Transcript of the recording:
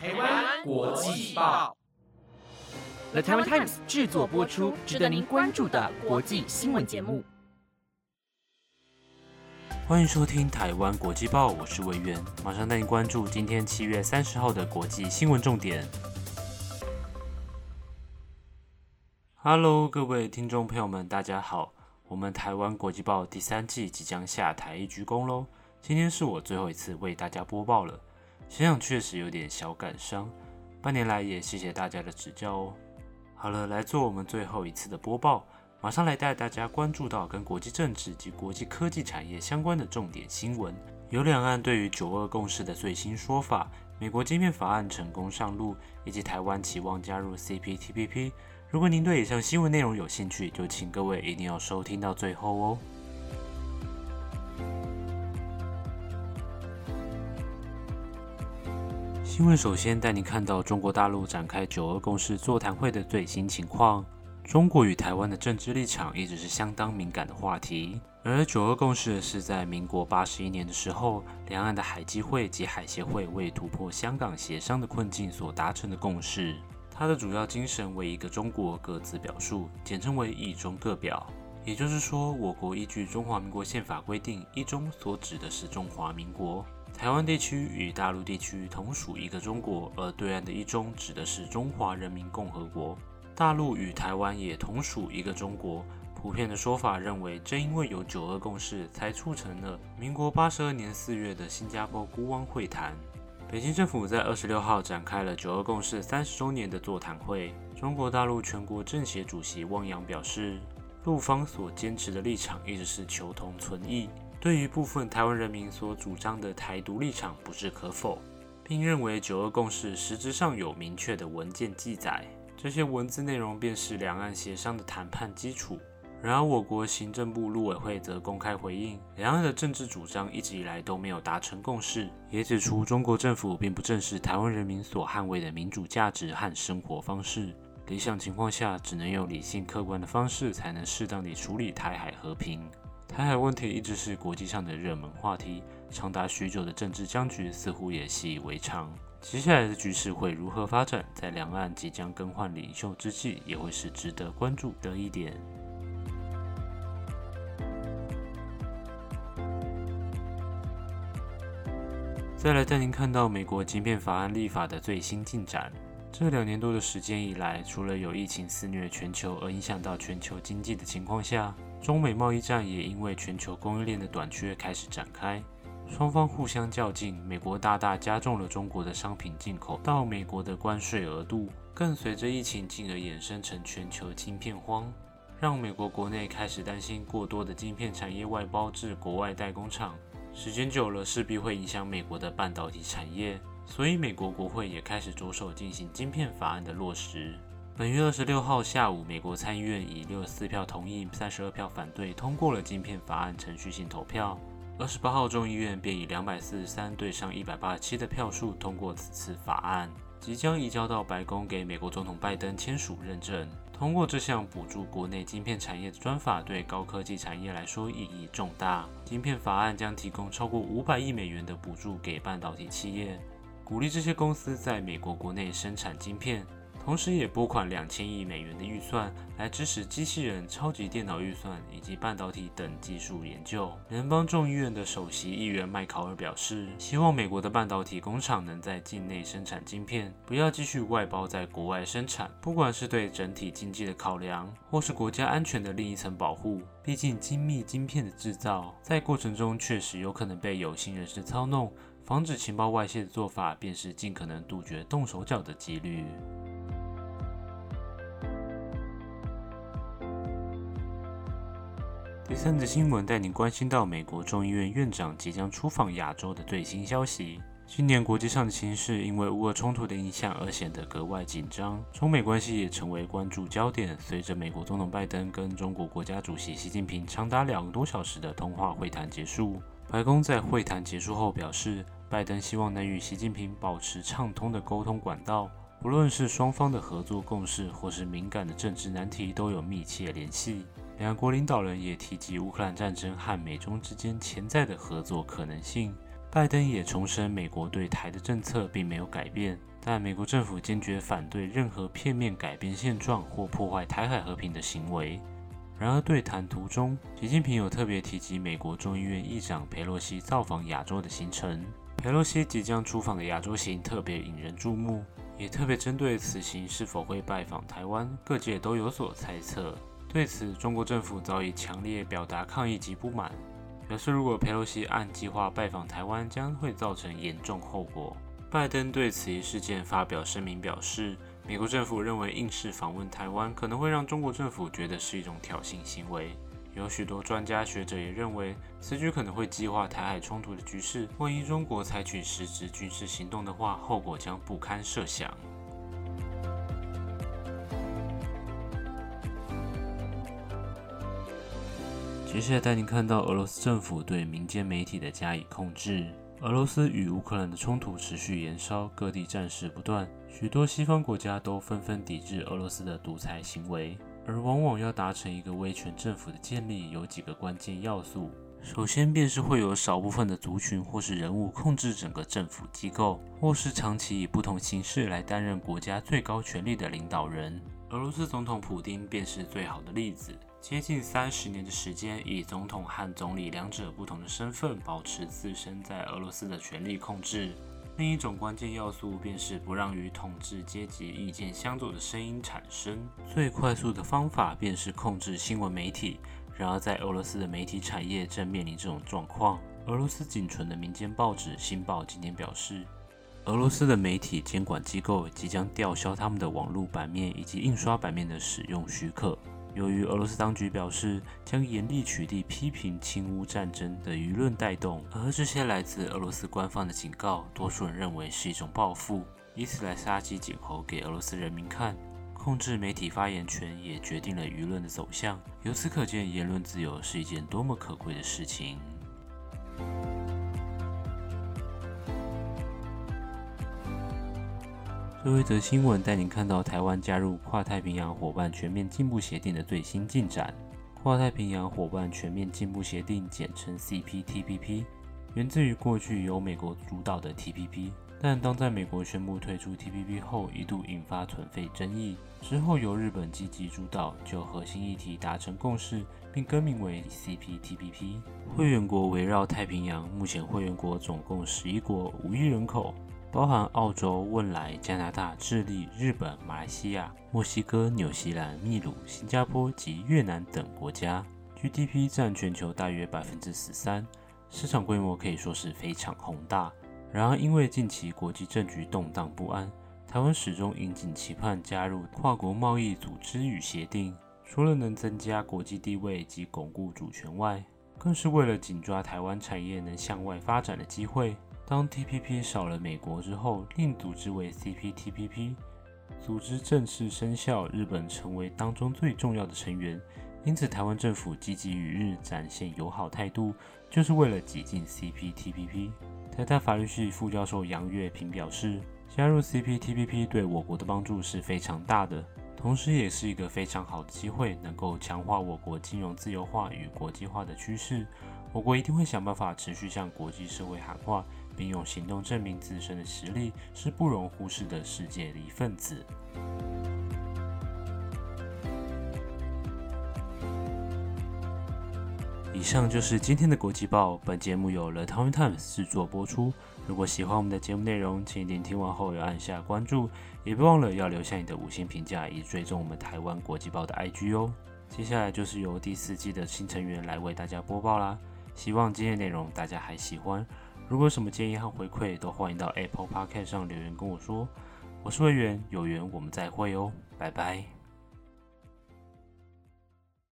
台湾国际报，The Taiwan Times 制作播出，值得您关注的国际新闻节目。欢迎收听台湾国际报，我是魏源，马上带您关注今天七月三十号的国际新闻重点。Hello，各位听众朋友们，大家好。我们台湾国际报第三季即将下台一鞠躬喽！今天是我最后一次为大家播报了，想想确实有点小感伤。半年来也谢谢大家的指教哦。好了，来做我们最后一次的播报，马上来带大家关注到跟国际政治及国际科技产业相关的重点新闻。有两岸对于九二共识的最新说法，美国晶片法案成功上路，以及台湾期望加入 CPTPP。如果您对以上新闻内容有兴趣，就请各位一定要收听到最后哦。新闻首先带您看到中国大陆展开九二共识座谈会的最新情况。中国与台湾的政治立场一直是相当敏感的话题，而九二共识是在民国八十一年的时候，两岸的海基会及海协会为突破香港协商的困境所达成的共识。它的主要精神为一个中国各自表述，简称为一中各表。也就是说，我国依据中华民国宪法规定，一中所指的是中华民国。台湾地区与大陆地区同属一个中国，而对岸的一中指的是中华人民共和国。大陆与台湾也同属一个中国。普遍的说法认为，正因为有九二共识，才促成了民国八十二年四月的新加坡孤汪会谈。北京政府在二十六号展开了九二共识三十周年的座谈会。中国大陆全国政协主席汪洋表示，陆方所坚持的立场一直是求同存异，对于部分台湾人民所主张的台独立场不置可否，并认为九二共识实质上有明确的文件记载，这些文字内容便是两岸协商的谈判基础。然而，我国行政部陆委会则公开回应，两岸的政治主张一直以来都没有达成共识，也指出中国政府并不正视台湾人民所捍卫的民主价值和生活方式。理想情况下，只能用理性客观的方式，才能适当地处理台海和平。台海问题一直是国际上的热门话题，长达许久的政治僵局似乎也习以为常。接下来的局势会如何发展，在两岸即将更换领袖之际，也会是值得关注的一点。再来带您看到美国晶片法案立法的最新进展。这两年多的时间以来，除了有疫情肆虐全球而影响到全球经济的情况下，中美贸易战也因为全球供应链的短缺开始展开，双方互相较劲。美国大大加重了中国的商品进口到美国的关税额度，更随着疫情进而衍生成全球晶片荒，让美国国内开始担心过多的晶片产业外包至国外代工厂。时间久了，势必会影响美国的半导体产业，所以美国国会也开始着手进行晶片法案的落实。本月二十六号下午，美国参议院以六十四票同意、三十二票反对通过了晶片法案程序性投票。二十八号，众议院便以两百四十三对上一百八十七的票数通过此次法案，即将移交到白宫给美国总统拜登签署认证。通过这项补助国内晶片产业的专法，对高科技产业来说意义重大。晶片法案将提供超过五百亿美元的补助给半导体企业，鼓励这些公司在美国国内生产晶片。同时，也拨款两千亿美元的预算来支持机器人、超级电脑预算以及半导体等技术研究。联邦众议院的首席议员麦考尔表示，希望美国的半导体工厂能在境内生产晶片，不要继续外包在国外生产。不管是对整体经济的考量，或是国家安全的另一层保护，毕竟精密晶片的制造在过程中确实有可能被有心人士操弄。防止情报外泄的做法，便是尽可能杜绝动手脚的几率。第三则新闻带您关心到美国众议院院长即将出访亚洲的最新消息。今年国际上的形势因为乌俄冲突的影响而显得格外紧张，中美关系也成为关注焦点。随着美国总统拜登跟中国国家主席习近平长达两个多小时的通话会谈结束，白宫在会谈结束后表示，拜登希望能与习近平保持畅通的沟通管道，不论是双方的合作共识或是敏感的政治难题，都有密切联系。两国领导人也提及乌克兰战争和美中之间潜在的合作可能性。拜登也重申，美国对台的政策并没有改变，但美国政府坚决反对任何片面改变现状或破坏台海和平的行为。然而，对谈途中，习近平有特别提及美国众议院议长佩洛西造访亚洲的行程。佩洛西即将出访的亚洲行特别引人注目，也特别针对此行是否会拜访台湾，各界都有所猜测。对此，中国政府早已强烈表达抗议及不满，表示如果佩洛西按计划拜访台湾，将会造成严重后果。拜登对此一事件发表声明，表示。美国政府认为，应试访问台湾可能会让中国政府觉得是一种挑衅行为。有许多专家学者也认为，此举可能会激化台海冲突的局势。万一中国采取实质军事行动的话，后果将不堪设想。接下来带您看到俄罗斯政府对民间媒体的加以控制。俄罗斯与乌克兰的冲突持续延烧，各地战事不断，许多西方国家都纷纷抵制俄罗斯的独裁行为。而往往要达成一个威权政府的建立，有几个关键要素。首先便是会有少部分的族群或是人物控制整个政府机构，或是长期以不同形式来担任国家最高权力的领导人。俄罗斯总统普京便是最好的例子。接近三十年的时间，以总统和总理两者不同的身份，保持自身在俄罗斯的权力控制。另一种关键要素便是不让与统治阶级意见相左的声音产生。最快速的方法便是控制新闻媒体。然而，在俄罗斯的媒体产业正面临这种状况。俄罗斯仅存的民间报纸《新报》今天表示，俄罗斯的媒体监管机构即将吊销他们的网络版面以及印刷版面的使用许可。由于俄罗斯当局表示将严厉取缔批评侵乌战争的舆论带动，而这些来自俄罗斯官方的警告，多数人认为是一种报复，以此来杀鸡儆猴给俄罗斯人民看。控制媒体发言权也决定了舆论的走向。由此可见，言论自由是一件多么可贵的事情。最后一则新闻带您看到台湾加入跨太平洋伙伴全面进步协定的最新进展。跨太平洋伙伴全面进步协定简称 CPTPP，源自于过去由美国主导的 TPP，但当在美国宣布退出 TPP 后，一度引发存废争议。之后由日本积极主导，就核心议题达成共识，并更名为 CPTPP。会员国围绕太平洋，目前会员国总共十一国，五亿人口。包含澳洲、汶莱、加拿大、智利、日本、马来西亚、墨西哥、纽西兰、秘鲁、新加坡及越南等国家，GDP 占全球大约百分之十三，市场规模可以说是非常宏大。然而，因为近期国际政局动荡不安，台湾始终引颈期盼加入跨国贸易组织与协定，除了能增加国际地位及巩固主权外，更是为了紧抓台湾产业能向外发展的机会。当 TPP 少了美国之后，另组织为 CPTPP，组织正式生效，日本成为当中最重要的成员。因此，台湾政府积极与日展现友好态度，就是为了挤进 CPTPP。台大法律系副教授杨月平表示，加入 CPTPP 对我国的帮助是非常大的，同时也是一个非常好的机会，能够强化我国金融自由化与国际化的趋势。我国一定会想办法持续向国际社会喊话。并用行动证明自身的实力是不容忽视的世界的一份子。以上就是今天的国际报，本节目由 The Times 制作播出。如果喜欢我们的节目内容，请一定听完后要按下关注，也别忘了要留下你的五星评价，以追踪我们台湾国际报的 IG 哦。接下来就是由第四季的新成员来为大家播报啦，希望今天内容大家还喜欢。如果有什么建议和回馈，都欢迎到 Apple Podcast 上留言跟我说。我是魏源，有缘我们再会哦，拜拜。